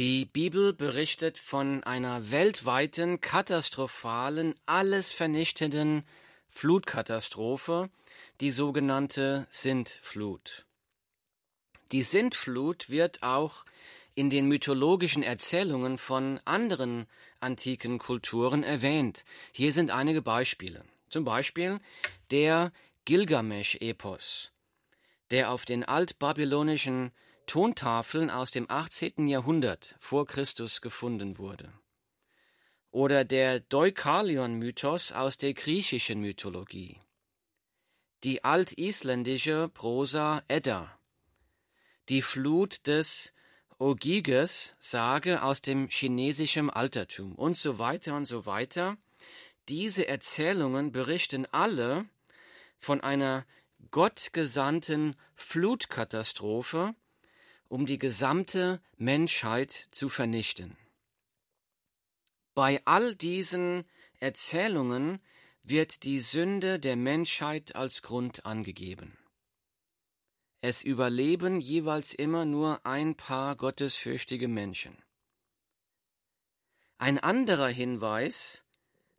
Die Bibel berichtet von einer weltweiten, katastrophalen, alles vernichtenden Flutkatastrophe, die sogenannte Sintflut. Die Sintflut wird auch in den mythologischen Erzählungen von anderen antiken Kulturen erwähnt. Hier sind einige Beispiele. Zum Beispiel der Gilgamesch-Epos, der auf den altbabylonischen Tontafeln aus dem 18. Jahrhundert vor Christus gefunden wurde. Oder der Deukalion-Mythos aus der griechischen Mythologie. Die altisländische Prosa Edda. Die Flut des Ogyges Sage aus dem chinesischen Altertum und so weiter und so weiter. Diese Erzählungen berichten alle von einer gottgesandten Flutkatastrophe, um die gesamte Menschheit zu vernichten. Bei all diesen Erzählungen wird die Sünde der Menschheit als Grund angegeben. Es überleben jeweils immer nur ein paar gottesfürchtige Menschen. Ein anderer Hinweis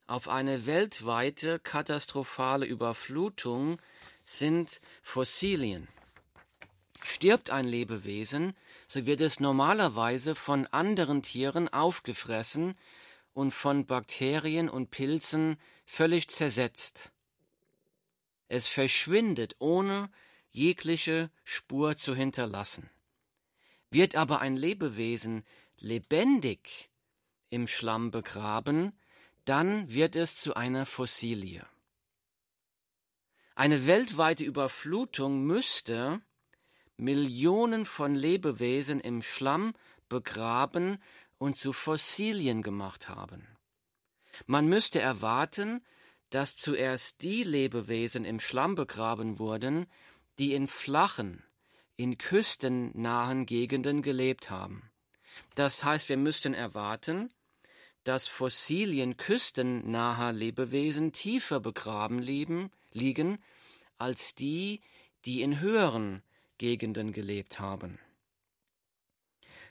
auf eine weltweite katastrophale Überflutung sind Fossilien. Stirbt ein Lebewesen, so wird es normalerweise von anderen Tieren aufgefressen und von Bakterien und Pilzen völlig zersetzt. Es verschwindet ohne jegliche Spur zu hinterlassen. Wird aber ein Lebewesen lebendig im Schlamm begraben, dann wird es zu einer Fossilie. Eine weltweite Überflutung müsste Millionen von Lebewesen im Schlamm begraben und zu Fossilien gemacht haben. Man müsste erwarten, dass zuerst die Lebewesen im Schlamm begraben wurden, die in flachen, in küstennahen Gegenden gelebt haben. Das heißt, wir müssten erwarten, dass Fossilien küstennaher Lebewesen tiefer begraben liegen, als die, die in höheren Gegenden gelebt haben.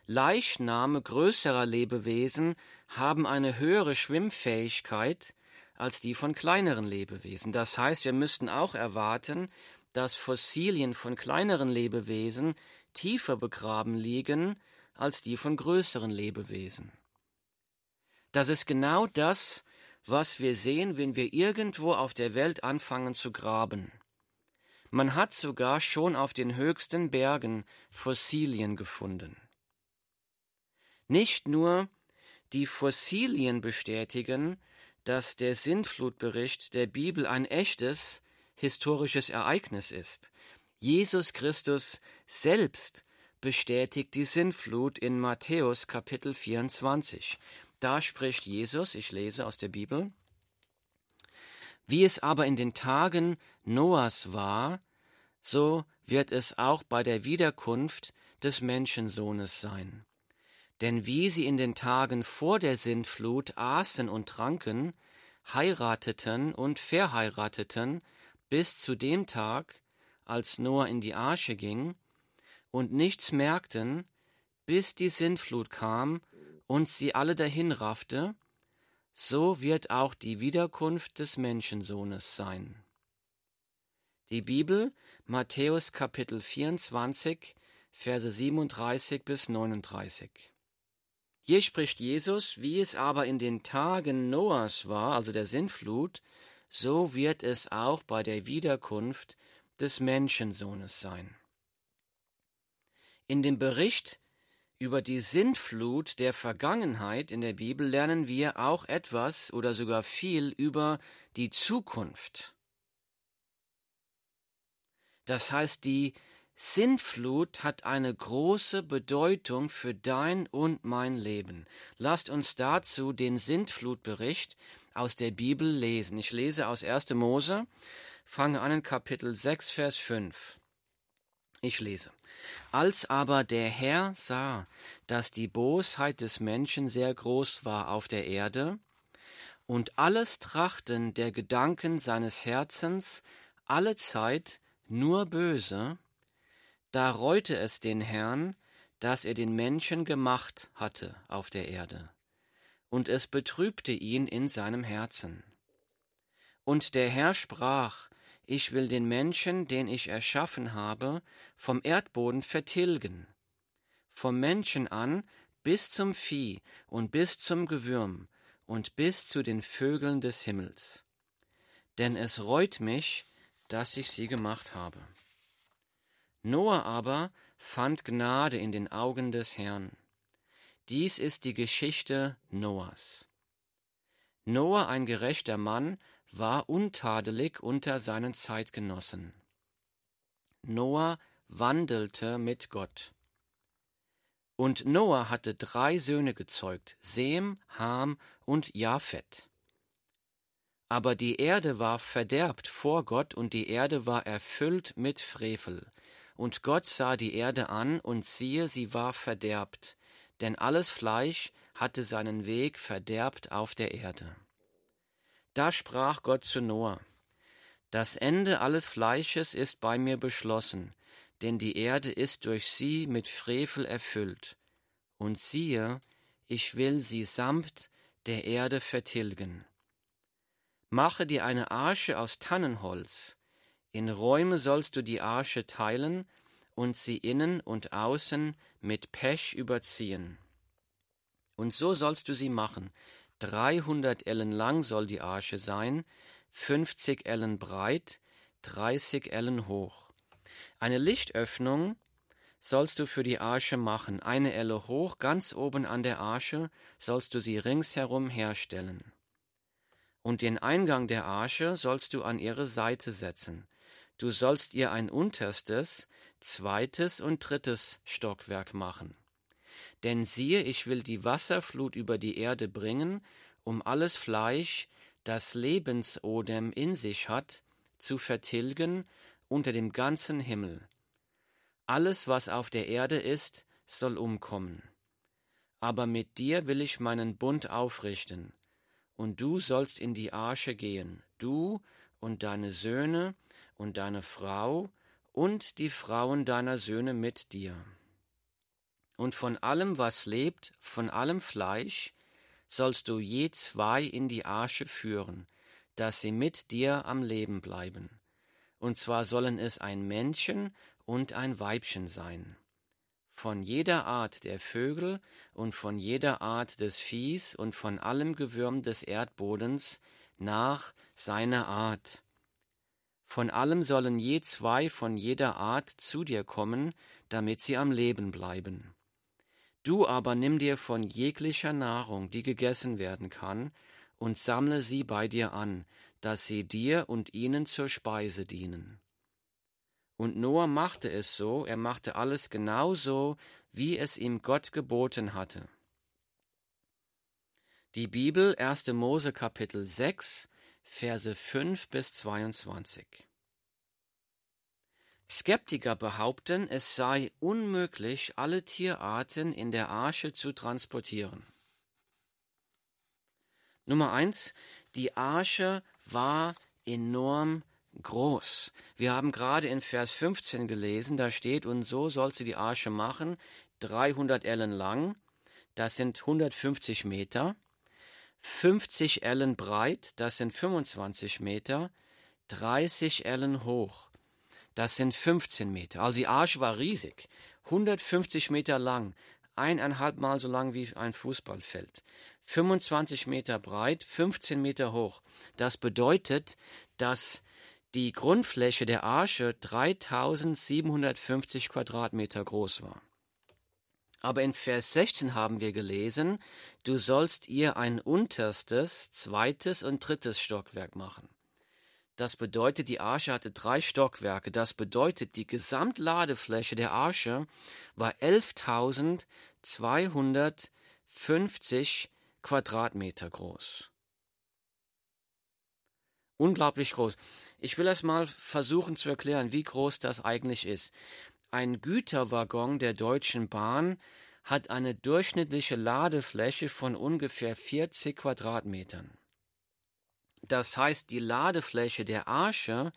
Leichname größerer Lebewesen haben eine höhere Schwimmfähigkeit als die von kleineren Lebewesen. Das heißt, wir müssten auch erwarten, dass Fossilien von kleineren Lebewesen tiefer begraben liegen als die von größeren Lebewesen. Das ist genau das, was wir sehen, wenn wir irgendwo auf der Welt anfangen zu graben. Man hat sogar schon auf den höchsten Bergen Fossilien gefunden. Nicht nur die Fossilien bestätigen, dass der Sintflutbericht der Bibel ein echtes historisches Ereignis ist. Jesus Christus selbst bestätigt die Sintflut in Matthäus Kapitel 24. Da spricht Jesus, ich lese aus der Bibel, wie es aber in den Tagen Noahs war, so wird es auch bei der Wiederkunft des Menschensohnes sein. Denn wie sie in den Tagen vor der Sintflut aßen und tranken, heirateten und verheirateten, bis zu dem Tag, als Noah in die Arche ging, und nichts merkten, bis die Sintflut kam und sie alle dahinraffte, so wird auch die Wiederkunft des Menschensohnes sein. Die Bibel, Matthäus Kapitel 24, Verse 37 bis 39. Hier spricht Jesus, wie es aber in den Tagen Noahs war, also der Sintflut, so wird es auch bei der Wiederkunft des Menschensohnes sein. In dem Bericht über die Sintflut der Vergangenheit in der Bibel lernen wir auch etwas oder sogar viel über die Zukunft. Das heißt, die Sintflut hat eine große Bedeutung für dein und mein Leben. Lasst uns dazu den Sintflutbericht aus der Bibel lesen. Ich lese aus 1. Mose, fange an in Kapitel 6, Vers 5. Ich lese. Als aber der Herr sah, dass die Bosheit des Menschen sehr groß war auf der Erde, und alles Trachten der Gedanken seines Herzens alle Zeit nur böse, da reute es den Herrn, dass er den Menschen gemacht hatte auf der Erde, und es betrübte ihn in seinem Herzen. Und der Herr sprach, ich will den Menschen, den ich erschaffen habe, vom Erdboden vertilgen, vom Menschen an bis zum Vieh und bis zum Gewürm und bis zu den Vögeln des Himmels. Denn es reut mich, dass ich sie gemacht habe. Noah aber fand Gnade in den Augen des Herrn. Dies ist die Geschichte Noahs. Noah, ein gerechter Mann, war untadelig unter seinen Zeitgenossen. Noah wandelte mit Gott. Und Noah hatte drei Söhne gezeugt, Sem, Ham und Japhet. Aber die Erde war verderbt vor Gott und die Erde war erfüllt mit Frevel. Und Gott sah die Erde an, und siehe, sie war verderbt, denn alles Fleisch hatte seinen Weg verderbt auf der Erde. Da sprach Gott zu Noah, Das Ende alles Fleisches ist bei mir beschlossen, denn die Erde ist durch sie mit Frevel erfüllt. Und siehe, ich will sie samt der Erde vertilgen. Mache dir eine Arche aus Tannenholz, in Räume sollst du die Arche teilen und sie innen und außen mit Pech überziehen. Und so sollst du sie machen. Dreihundert Ellen lang soll die Arche sein, fünfzig Ellen breit, dreißig Ellen hoch. Eine Lichtöffnung sollst du für die Arche machen, eine Elle hoch, ganz oben an der Arche sollst du sie ringsherum herstellen. Und den Eingang der Arche sollst du an ihre Seite setzen, Du sollst ihr ein unterstes, zweites und drittes Stockwerk machen. Denn siehe, ich will die Wasserflut über die Erde bringen, um alles Fleisch, das Lebensodem in sich hat, zu vertilgen unter dem ganzen Himmel. Alles, was auf der Erde ist, soll umkommen. Aber mit dir will ich meinen Bund aufrichten, und du sollst in die Arche gehen, du und deine Söhne und deine Frau und die Frauen deiner Söhne mit dir. Und von allem, was lebt, von allem Fleisch, sollst du je zwei in die Arche führen, dass sie mit dir am Leben bleiben. Und zwar sollen es ein Männchen und ein Weibchen sein. Von jeder Art der Vögel und von jeder Art des Viehs und von allem Gewürm des Erdbodens nach seiner Art von allem sollen je zwei von jeder Art zu dir kommen, damit sie am Leben bleiben. Du aber nimm dir von jeglicher Nahrung, die gegessen werden kann, und sammle sie bei dir an, dass sie dir und ihnen zur Speise dienen. Und Noah machte es so, er machte alles genau so, wie es ihm Gott geboten hatte. Die Bibel 1. Mose Kapitel 6 Verse 5 bis 22. Skeptiker behaupten, es sei unmöglich, alle Tierarten in der Arche zu transportieren. Nummer eins: Die Arche war enorm groß. Wir haben gerade in Vers 15 gelesen, da steht, und so soll sie die Arche machen, 300 Ellen lang, das sind 150 Meter, 50 Ellen breit, das sind 25 Meter, 30 Ellen hoch, das sind 15 Meter. Also die Arche war riesig, 150 Meter lang, eineinhalb Mal so lang wie ein Fußballfeld, 25 Meter breit, 15 Meter hoch. Das bedeutet, dass die Grundfläche der Arche 3750 Quadratmeter groß war. Aber in Vers 16 haben wir gelesen, du sollst ihr ein unterstes, zweites und drittes Stockwerk machen. Das bedeutet, die Arche hatte drei Stockwerke. Das bedeutet, die Gesamtladefläche der Arche war 11.250 Quadratmeter groß. Unglaublich groß. Ich will das mal versuchen zu erklären, wie groß das eigentlich ist. Ein Güterwaggon der Deutschen Bahn hat eine durchschnittliche Ladefläche von ungefähr 40 Quadratmetern. Das heißt, die Ladefläche der Arche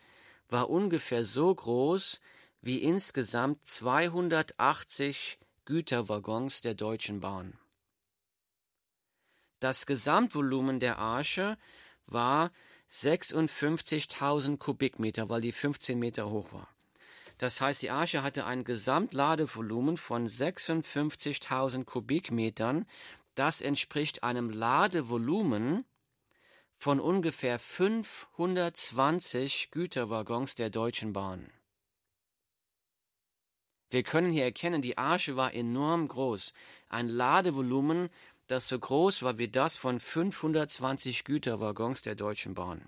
war ungefähr so groß wie insgesamt 280 Güterwaggons der Deutschen Bahn. Das Gesamtvolumen der Arche war 56.000 Kubikmeter, weil die 15 Meter hoch war. Das heißt, die Arche hatte ein Gesamtladevolumen von 56.000 Kubikmetern. Das entspricht einem Ladevolumen von ungefähr 520 Güterwaggons der Deutschen Bahn. Wir können hier erkennen, die Arche war enorm groß. Ein Ladevolumen das so groß war wie das von 520 Güterwaggons der Deutschen Bahn.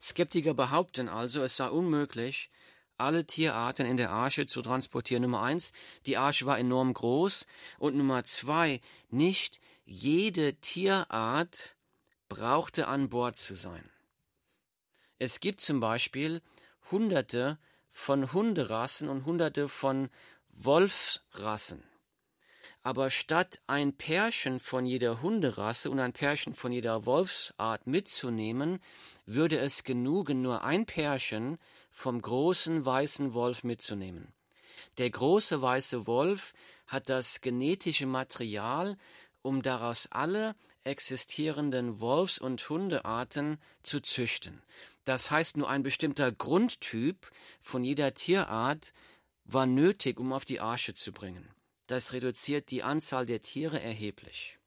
Skeptiker behaupten also, es sei unmöglich, alle Tierarten in der Arche zu transportieren. Nummer eins, die Arche war enorm groß und Nummer zwei, nicht jede Tierart brauchte an Bord zu sein. Es gibt zum Beispiel Hunderte von Hunderassen und Hunderte von Wolfsrassen. Aber statt ein Pärchen von jeder Hunderasse und ein Pärchen von jeder Wolfsart mitzunehmen, würde es genügen, nur ein Pärchen vom großen weißen Wolf mitzunehmen. Der große weiße Wolf hat das genetische Material, um daraus alle existierenden Wolfs- und Hundearten zu züchten. Das heißt, nur ein bestimmter Grundtyp von jeder Tierart war nötig, um auf die Arche zu bringen. Das reduziert die Anzahl der Tiere erheblich.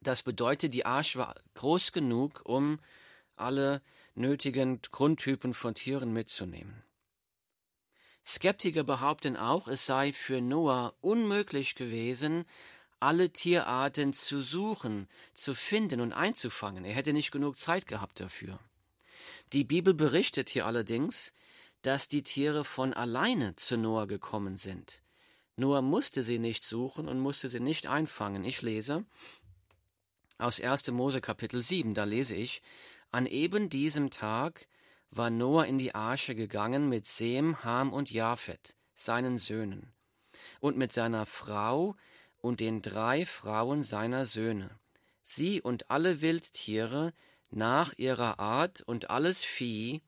Das bedeutet, die Arche war groß genug, um alle nötigen Grundtypen von Tieren mitzunehmen. Skeptiker behaupten auch, es sei für Noah unmöglich gewesen, alle Tierarten zu suchen, zu finden und einzufangen. Er hätte nicht genug Zeit gehabt dafür. Die Bibel berichtet hier allerdings, dass die Tiere von alleine zu Noah gekommen sind. Noah musste sie nicht suchen und musste sie nicht einfangen. Ich lese aus 1. Mose Kapitel 7, da lese ich, an eben diesem Tag war Noah in die Arche gegangen mit Sem, Ham und Japhet, seinen Söhnen, und mit seiner Frau und den drei Frauen seiner Söhne, sie und alle Wildtiere nach ihrer Art und alles Vieh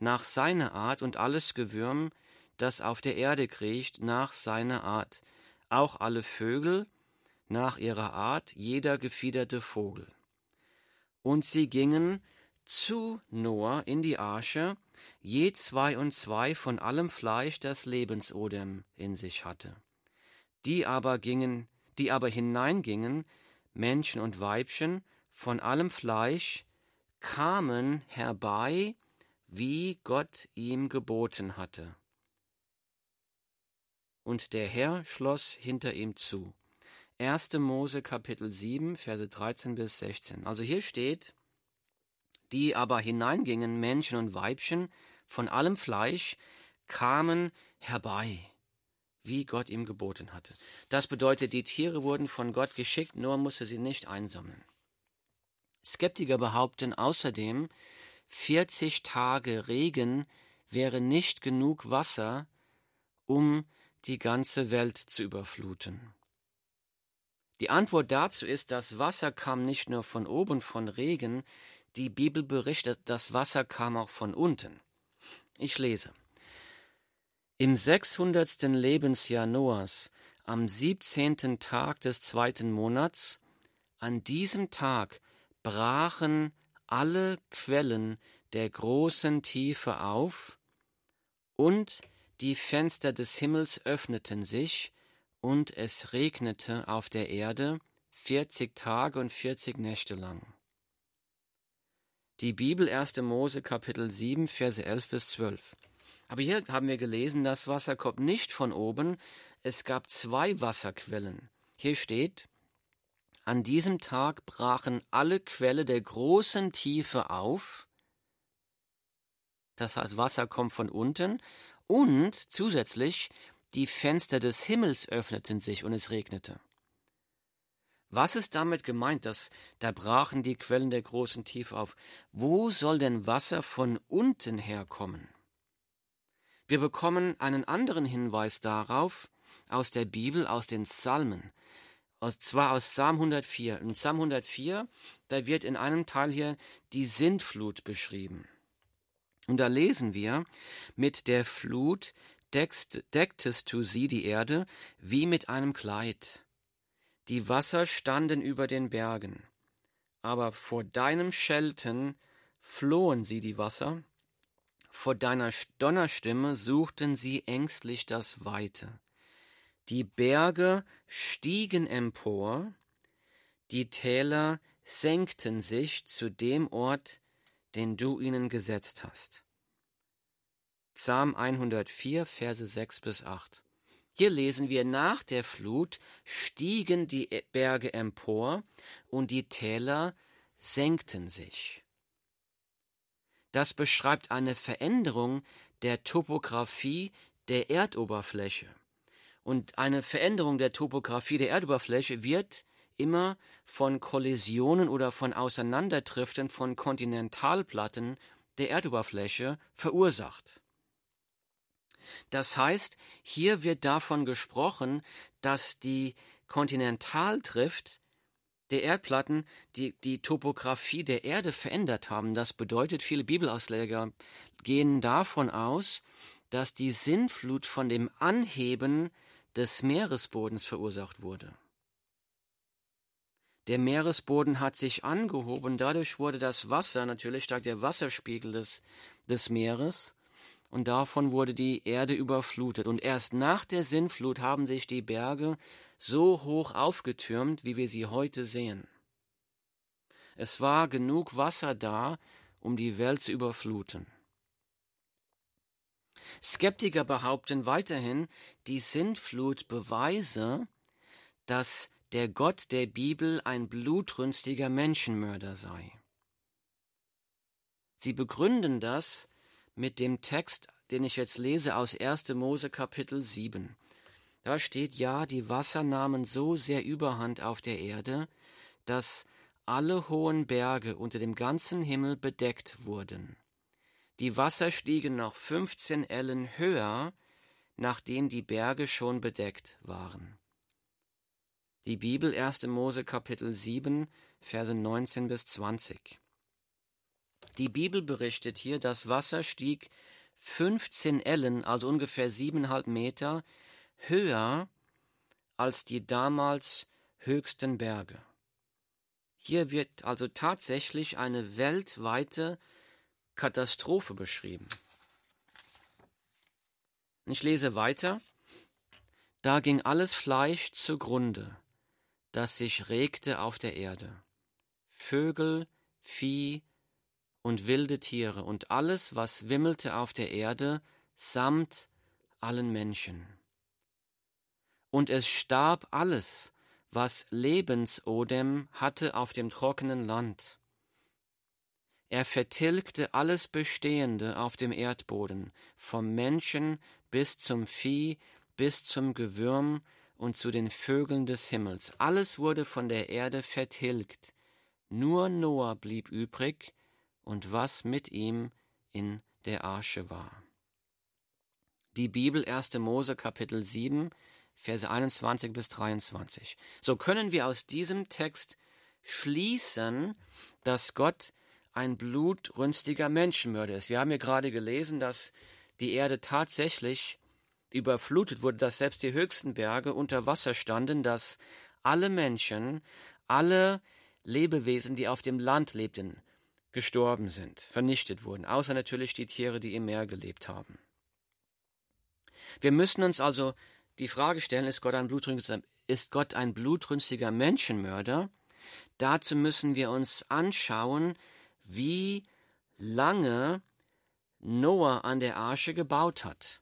nach seiner Art und alles Gewürm das auf der Erde kriecht, nach seiner Art, auch alle Vögel nach ihrer Art, jeder gefiederte Vogel. Und sie gingen zu Noah in die Arche, je zwei und zwei von allem Fleisch, das Lebensodem in sich hatte. Die aber gingen, die aber hineingingen, Menschen und Weibchen, von allem Fleisch, kamen herbei, wie Gott ihm geboten hatte und der Herr schloss hinter ihm zu. 1. Mose Kapitel 7, Verse 13 bis 16. Also hier steht, die aber hineingingen, Männchen und Weibchen, von allem Fleisch, kamen herbei, wie Gott ihm geboten hatte. Das bedeutet, die Tiere wurden von Gott geschickt, nur musste sie nicht einsammeln. Skeptiker behaupten außerdem, 40 Tage Regen wäre nicht genug Wasser, um die ganze Welt zu überfluten. Die Antwort dazu ist, das Wasser kam nicht nur von oben von Regen, die Bibel berichtet, das Wasser kam auch von unten. Ich lese. Im sechshundertsten Lebensjahr Noahs, am siebzehnten Tag des zweiten Monats, an diesem Tag brachen alle Quellen der großen Tiefe auf und die Fenster des Himmels öffneten sich, und es regnete auf der Erde vierzig Tage und vierzig Nächte lang. Die Bibel 1. Mose Kapitel 7, Verse 11 bis 12. Aber hier haben wir gelesen, das Wasser kommt nicht von oben, es gab zwei Wasserquellen. Hier steht, an diesem Tag brachen alle Quelle der großen Tiefe auf, das heißt Wasser kommt von unten, und zusätzlich die Fenster des Himmels öffneten sich und es regnete. Was ist damit gemeint, dass da brachen die Quellen der großen Tiefe auf? Wo soll denn Wasser von unten herkommen? Wir bekommen einen anderen Hinweis darauf aus der Bibel, aus den Psalmen, und zwar aus Psalm 104. In Psalm 104, da wird in einem Teil hier die Sintflut beschrieben. Und da lesen wir, mit der Flut deckst, decktest du sie, die Erde, wie mit einem Kleid. Die Wasser standen über den Bergen, aber vor deinem Schelten flohen sie die Wasser, vor deiner Donnerstimme suchten sie ängstlich das Weite. Die Berge stiegen empor, die Täler senkten sich zu dem Ort, den du ihnen gesetzt hast. Psalm 104, Verse 6 bis 8. Hier lesen wir, nach der Flut stiegen die Berge empor und die Täler senkten sich. Das beschreibt eine Veränderung der Topographie der Erdoberfläche. Und eine Veränderung der Topographie der Erdoberfläche wird immer von Kollisionen oder von Auseinanderdriften von Kontinentalplatten der Erdoberfläche verursacht. Das heißt, hier wird davon gesprochen, dass die Kontinentaldrift der Erdplatten die, die Topographie der Erde verändert haben. Das bedeutet, viele Bibelausleger gehen davon aus, dass die Sinnflut von dem Anheben des Meeresbodens verursacht wurde. Der Meeresboden hat sich angehoben, dadurch wurde das Wasser, natürlich steigt der Wasserspiegel des, des Meeres, und davon wurde die Erde überflutet. Und erst nach der Sinnflut haben sich die Berge so hoch aufgetürmt, wie wir sie heute sehen. Es war genug Wasser da, um die Welt zu überfluten. Skeptiker behaupten weiterhin, die Sintflut beweise, dass der Gott der Bibel ein blutrünstiger Menschenmörder sei. Sie begründen das mit dem Text, den ich jetzt lese aus 1. Mose Kapitel 7. Da steht ja, die Wasser nahmen so sehr Überhand auf der Erde, dass alle hohen Berge unter dem ganzen Himmel bedeckt wurden. Die Wasser stiegen noch fünfzehn Ellen höher, nachdem die Berge schon bedeckt waren. Die Bibel 1. Mose Kapitel 7, Verse 19 bis 20. Die Bibel berichtet hier, das Wasser stieg 15 Ellen, also ungefähr siebeneinhalb Meter, höher als die damals höchsten Berge. Hier wird also tatsächlich eine weltweite Katastrophe beschrieben. Ich lese weiter. Da ging alles Fleisch zugrunde, das sich regte auf der Erde. Vögel, Vieh und wilde Tiere und alles, was wimmelte auf der Erde, samt allen Menschen. Und es starb alles, was Lebensodem hatte auf dem trockenen Land er vertilgte alles Bestehende auf dem Erdboden, vom Menschen bis zum Vieh, bis zum Gewürm und zu den Vögeln des Himmels. Alles wurde von der Erde vertilgt. Nur Noah blieb übrig und was mit ihm in der Arche war. Die Bibel 1. Mose Kapitel 7, Verse 21 bis 23. So können wir aus diesem Text schließen, dass Gott ein blutrünstiger Menschenmörder ist. Wir haben ja gerade gelesen, dass die Erde tatsächlich überflutet wurde, dass selbst die höchsten Berge unter Wasser standen, dass alle Menschen, alle Lebewesen, die auf dem Land lebten, gestorben sind, vernichtet wurden, außer natürlich die Tiere, die im Meer gelebt haben. Wir müssen uns also die Frage stellen, ist Gott ein blutrünstiger, ist Gott ein blutrünstiger Menschenmörder? Dazu müssen wir uns anschauen, wie lange Noah an der Arche gebaut hat.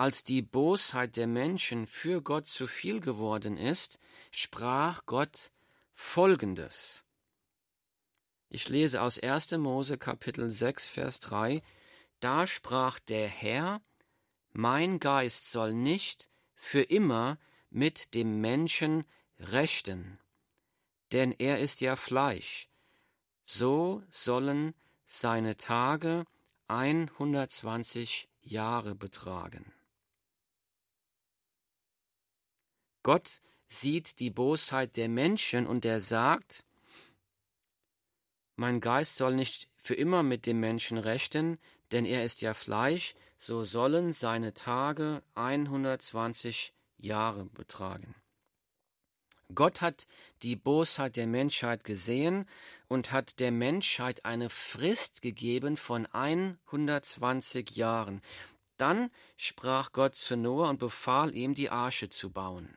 Als die Bosheit der Menschen für Gott zu viel geworden ist, sprach Gott Folgendes. Ich lese aus 1. Mose Kapitel 6, Vers 3. Da sprach der Herr, Mein Geist soll nicht für immer mit dem Menschen rechten, denn er ist ja Fleisch, so sollen seine Tage 120 Jahre betragen. Gott sieht die Bosheit der Menschen und er sagt, mein Geist soll nicht für immer mit dem Menschen rechten, denn er ist ja Fleisch, so sollen seine Tage 120 Jahre betragen. Gott hat die Bosheit der Menschheit gesehen und hat der Menschheit eine Frist gegeben von 120 Jahren. Dann sprach Gott zu Noah und befahl ihm, die Arche zu bauen.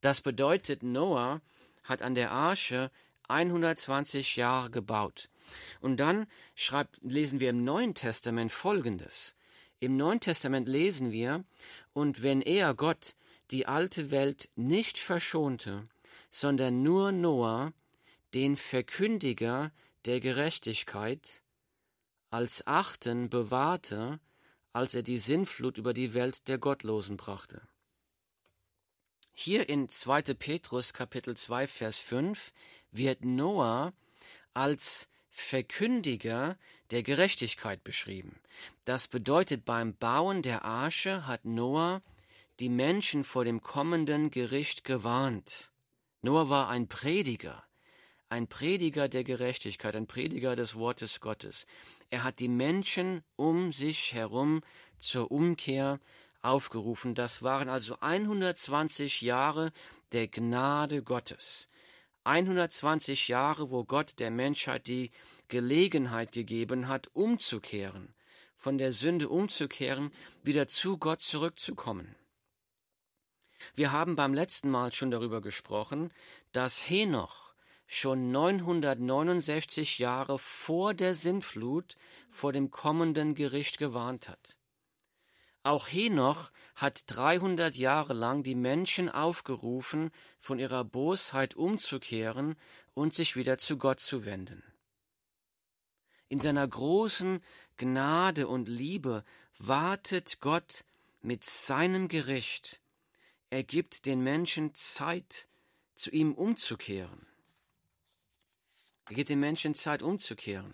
Das bedeutet, Noah hat an der Arche 120 Jahre gebaut. Und dann schreibt, lesen wir im Neuen Testament Folgendes. Im Neuen Testament lesen wir, und wenn er, Gott, die alte Welt nicht verschonte, sondern nur Noah, den Verkündiger der Gerechtigkeit, als Achten bewahrte, als er die Sinnflut über die Welt der Gottlosen brachte. Hier in 2. Petrus Kapitel 2 Vers 5 wird Noah als Verkündiger der Gerechtigkeit beschrieben. Das bedeutet, beim Bauen der Arche hat Noah die Menschen vor dem kommenden Gericht gewarnt. Noah war ein Prediger, ein Prediger der Gerechtigkeit, ein Prediger des Wortes Gottes. Er hat die Menschen um sich herum zur Umkehr aufgerufen. Das waren also 120 Jahre der Gnade Gottes. 120 Jahre, wo Gott der Menschheit die Gelegenheit gegeben hat, umzukehren, von der Sünde umzukehren, wieder zu Gott zurückzukommen. Wir haben beim letzten Mal schon darüber gesprochen, dass Henoch schon 969 Jahre vor der Sintflut vor dem kommenden Gericht gewarnt hat. Auch Henoch hat 300 Jahre lang die Menschen aufgerufen, von ihrer Bosheit umzukehren und sich wieder zu Gott zu wenden. In seiner großen Gnade und Liebe wartet Gott mit seinem Gericht. Er gibt den Menschen Zeit, zu ihm umzukehren. Er gibt den Menschen Zeit, umzukehren.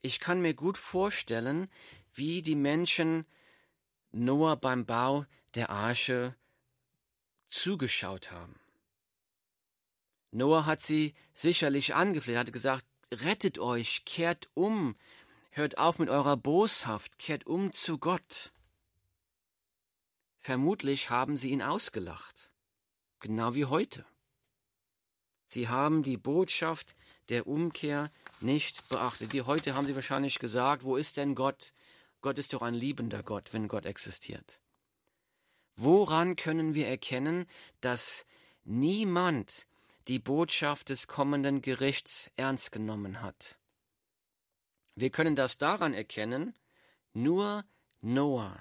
Ich kann mir gut vorstellen, wie die Menschen Noah beim Bau der Arche zugeschaut haben. Noah hat sie sicherlich angefleht, hat gesagt, rettet euch, kehrt um, hört auf mit eurer Boshaft, kehrt um zu Gott. Vermutlich haben sie ihn ausgelacht, genau wie heute. Sie haben die Botschaft der Umkehr nicht beachtet. Wie heute haben sie wahrscheinlich gesagt, wo ist denn Gott? Gott ist doch ein liebender Gott, wenn Gott existiert. Woran können wir erkennen, dass niemand die Botschaft des kommenden Gerichts ernst genommen hat? Wir können das daran erkennen, nur Noah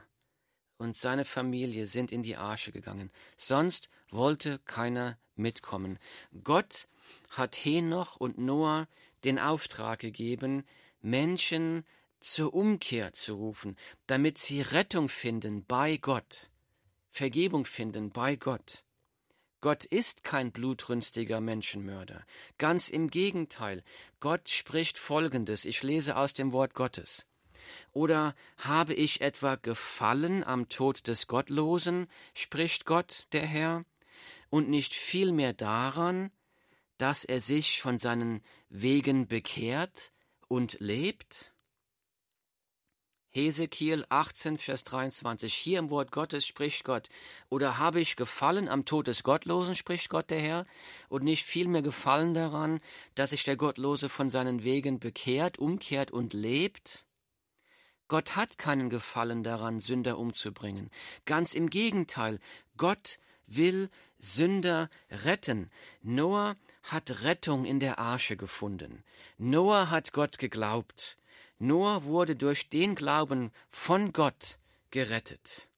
und seine Familie sind in die Arche gegangen, sonst wollte keiner mitkommen. Gott hat Henoch und Noah den Auftrag gegeben, Menschen zur Umkehr zu rufen, damit sie Rettung finden bei Gott, Vergebung finden bei Gott. Gott ist kein blutrünstiger Menschenmörder. Ganz im Gegenteil. Gott spricht Folgendes. Ich lese aus dem Wort Gottes. Oder habe ich etwa gefallen am Tod des Gottlosen, spricht Gott, der Herr, und nicht vielmehr daran, dass er sich von seinen Wegen bekehrt und lebt? Hesekiel 18, Vers 23. Hier im Wort Gottes spricht Gott. Oder habe ich gefallen am Tod des Gottlosen, spricht Gott der Herr, und nicht vielmehr gefallen daran, dass sich der Gottlose von seinen Wegen bekehrt, umkehrt und lebt? Gott hat keinen Gefallen daran, Sünder umzubringen. Ganz im Gegenteil, Gott will Sünder retten. Noah hat Rettung in der Arche gefunden. Noah hat Gott geglaubt. Noah wurde durch den Glauben von Gott gerettet.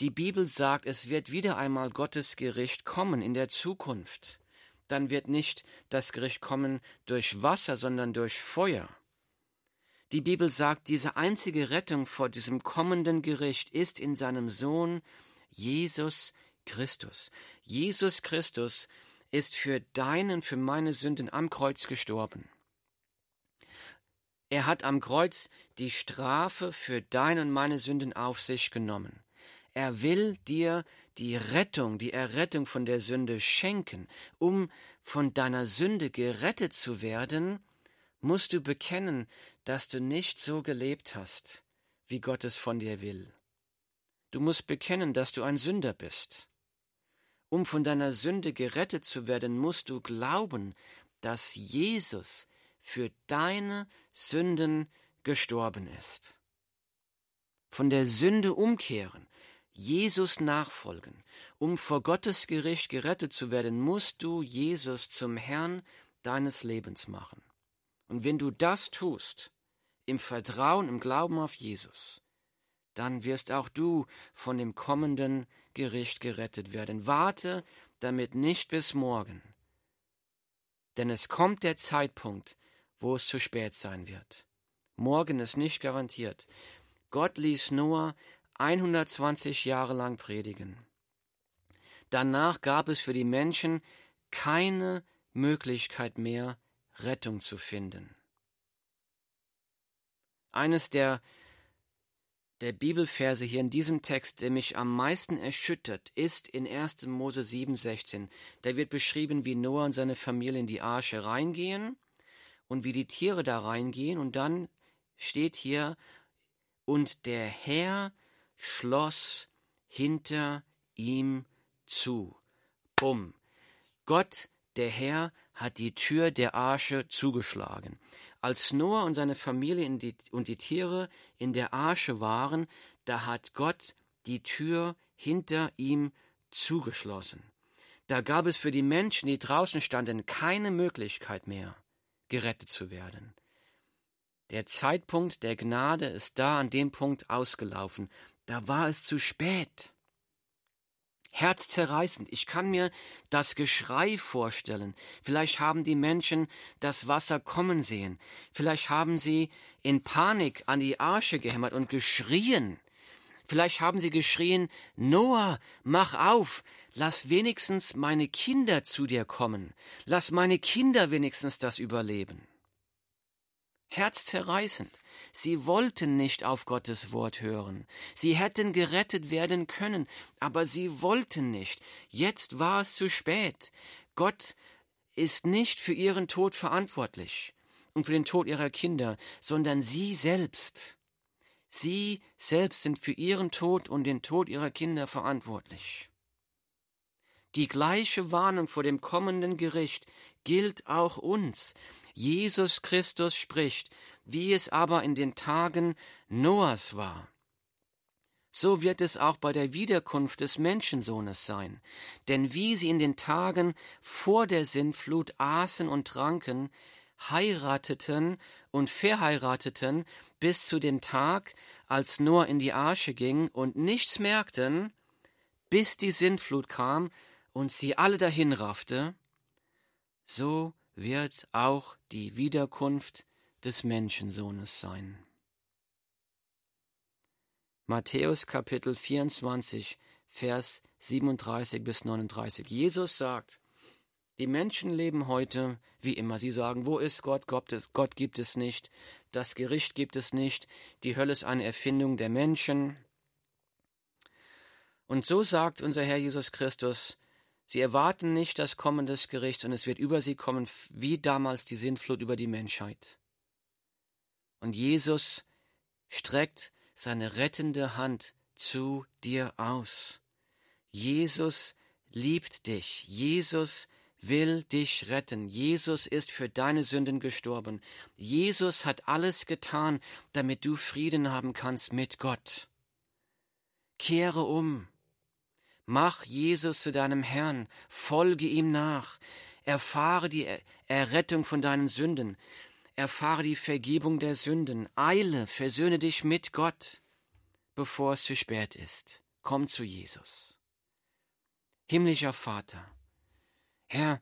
Die Bibel sagt, es wird wieder einmal Gottes Gericht kommen in der Zukunft. Dann wird nicht das Gericht kommen durch Wasser, sondern durch Feuer. Die Bibel sagt, diese einzige Rettung vor diesem kommenden Gericht ist in seinem Sohn Jesus Christus. Jesus Christus ist für deinen, für meine Sünden am Kreuz gestorben. Er hat am Kreuz die Strafe für deine und meine Sünden auf sich genommen. Er will dir die Rettung, die Errettung von der Sünde schenken. Um von deiner Sünde gerettet zu werden, musst du bekennen, dass du nicht so gelebt hast, wie Gott es von dir will. Du musst bekennen, dass du ein Sünder bist. Um von deiner Sünde gerettet zu werden, musst du glauben, dass Jesus für deine Sünden gestorben ist. Von der Sünde umkehren, Jesus nachfolgen. Um vor Gottes Gericht gerettet zu werden, musst du Jesus zum Herrn deines Lebens machen. Und wenn du das tust, im Vertrauen, im Glauben auf Jesus, dann wirst auch du von dem kommenden Gericht gerettet werden. Warte damit nicht bis morgen, denn es kommt der Zeitpunkt, wo es zu spät sein wird. Morgen ist nicht garantiert. Gott ließ Noah 120 Jahre lang predigen. Danach gab es für die Menschen keine Möglichkeit mehr, Rettung zu finden. Eines der, der Bibelverse hier in diesem Text, der mich am meisten erschüttert, ist in 1. Mose 7,16. Da wird beschrieben, wie Noah und seine Familie in die Arche reingehen und wie die Tiere da reingehen. Und dann steht hier, und der Herr schloss hinter ihm zu. Bumm. Gott, der Herr, hat die Tür der Arche zugeschlagen. Als Noah und seine Familie die, und die Tiere in der Arche waren, da hat Gott die Tür hinter ihm zugeschlossen. Da gab es für die Menschen, die draußen standen, keine Möglichkeit mehr, gerettet zu werden. Der Zeitpunkt der Gnade ist da an dem Punkt ausgelaufen. Da war es zu spät. Herzzerreißend. Ich kann mir das Geschrei vorstellen. Vielleicht haben die Menschen das Wasser kommen sehen. Vielleicht haben sie in Panik an die Arche gehämmert und geschrien. Vielleicht haben sie geschrien, Noah, mach auf, lass wenigstens meine Kinder zu dir kommen. Lass meine Kinder wenigstens das überleben herzzerreißend. Sie wollten nicht auf Gottes Wort hören. Sie hätten gerettet werden können, aber sie wollten nicht. Jetzt war es zu spät. Gott ist nicht für ihren Tod verantwortlich und für den Tod ihrer Kinder, sondern sie selbst. Sie selbst sind für ihren Tod und den Tod ihrer Kinder verantwortlich. Die gleiche Warnung vor dem kommenden Gericht gilt auch uns. Jesus Christus spricht, wie es aber in den Tagen Noahs war. So wird es auch bei der Wiederkunft des Menschensohnes sein. Denn wie sie in den Tagen vor der Sintflut aßen und tranken, heirateten und verheirateten bis zu dem Tag, als Noah in die Arche ging und nichts merkten, bis die Sintflut kam und sie alle dahinraffte, so wird auch die Wiederkunft des Menschensohnes sein. Matthäus Kapitel 24, Vers 37 bis 39. Jesus sagt, die Menschen leben heute wie immer. Sie sagen, wo ist Gott? Gott gibt es nicht. Das Gericht gibt es nicht. Die Hölle ist eine Erfindung der Menschen. Und so sagt unser Herr Jesus Christus, Sie erwarten nicht das Kommen des Gerichts und es wird über sie kommen, wie damals die Sintflut über die Menschheit. Und Jesus streckt seine rettende Hand zu dir aus. Jesus liebt dich. Jesus will dich retten. Jesus ist für deine Sünden gestorben. Jesus hat alles getan, damit du Frieden haben kannst mit Gott. Kehre um. Mach Jesus zu deinem Herrn, folge ihm nach, erfahre die Errettung von deinen Sünden, erfahre die Vergebung der Sünden, eile, versöhne dich mit Gott, bevor es zu spät ist. Komm zu Jesus. Himmlischer Vater, Herr,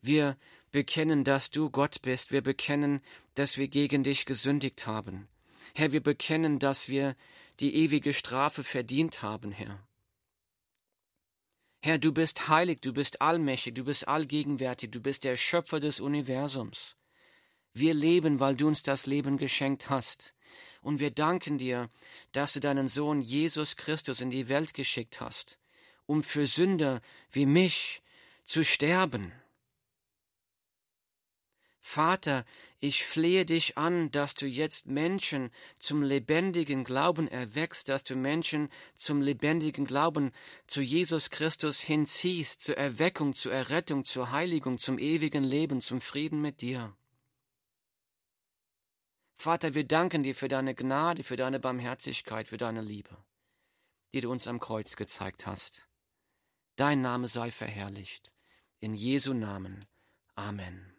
wir bekennen, dass du Gott bist, wir bekennen, dass wir gegen dich gesündigt haben. Herr, wir bekennen, dass wir die ewige Strafe verdient haben, Herr. Herr, du bist heilig, du bist allmächtig, du bist allgegenwärtig, du bist der Schöpfer des Universums. Wir leben, weil du uns das Leben geschenkt hast. Und wir danken dir, dass du deinen Sohn Jesus Christus in die Welt geschickt hast, um für Sünder wie mich zu sterben. Vater, Ich flehe dich an, dass du jetzt Menschen zum lebendigen Glauben erweckst, dass du Menschen zum lebendigen Glauben zu Jesus Christus hinziehst, zur Erweckung, zur Errettung, zur Heiligung, zum ewigen Leben, zum Frieden mit dir. Vater, wir danken dir für deine Gnade, für deine Barmherzigkeit, für deine Liebe, die du uns am Kreuz gezeigt hast. Dein Name sei verherrlicht. In Jesu Namen. Amen.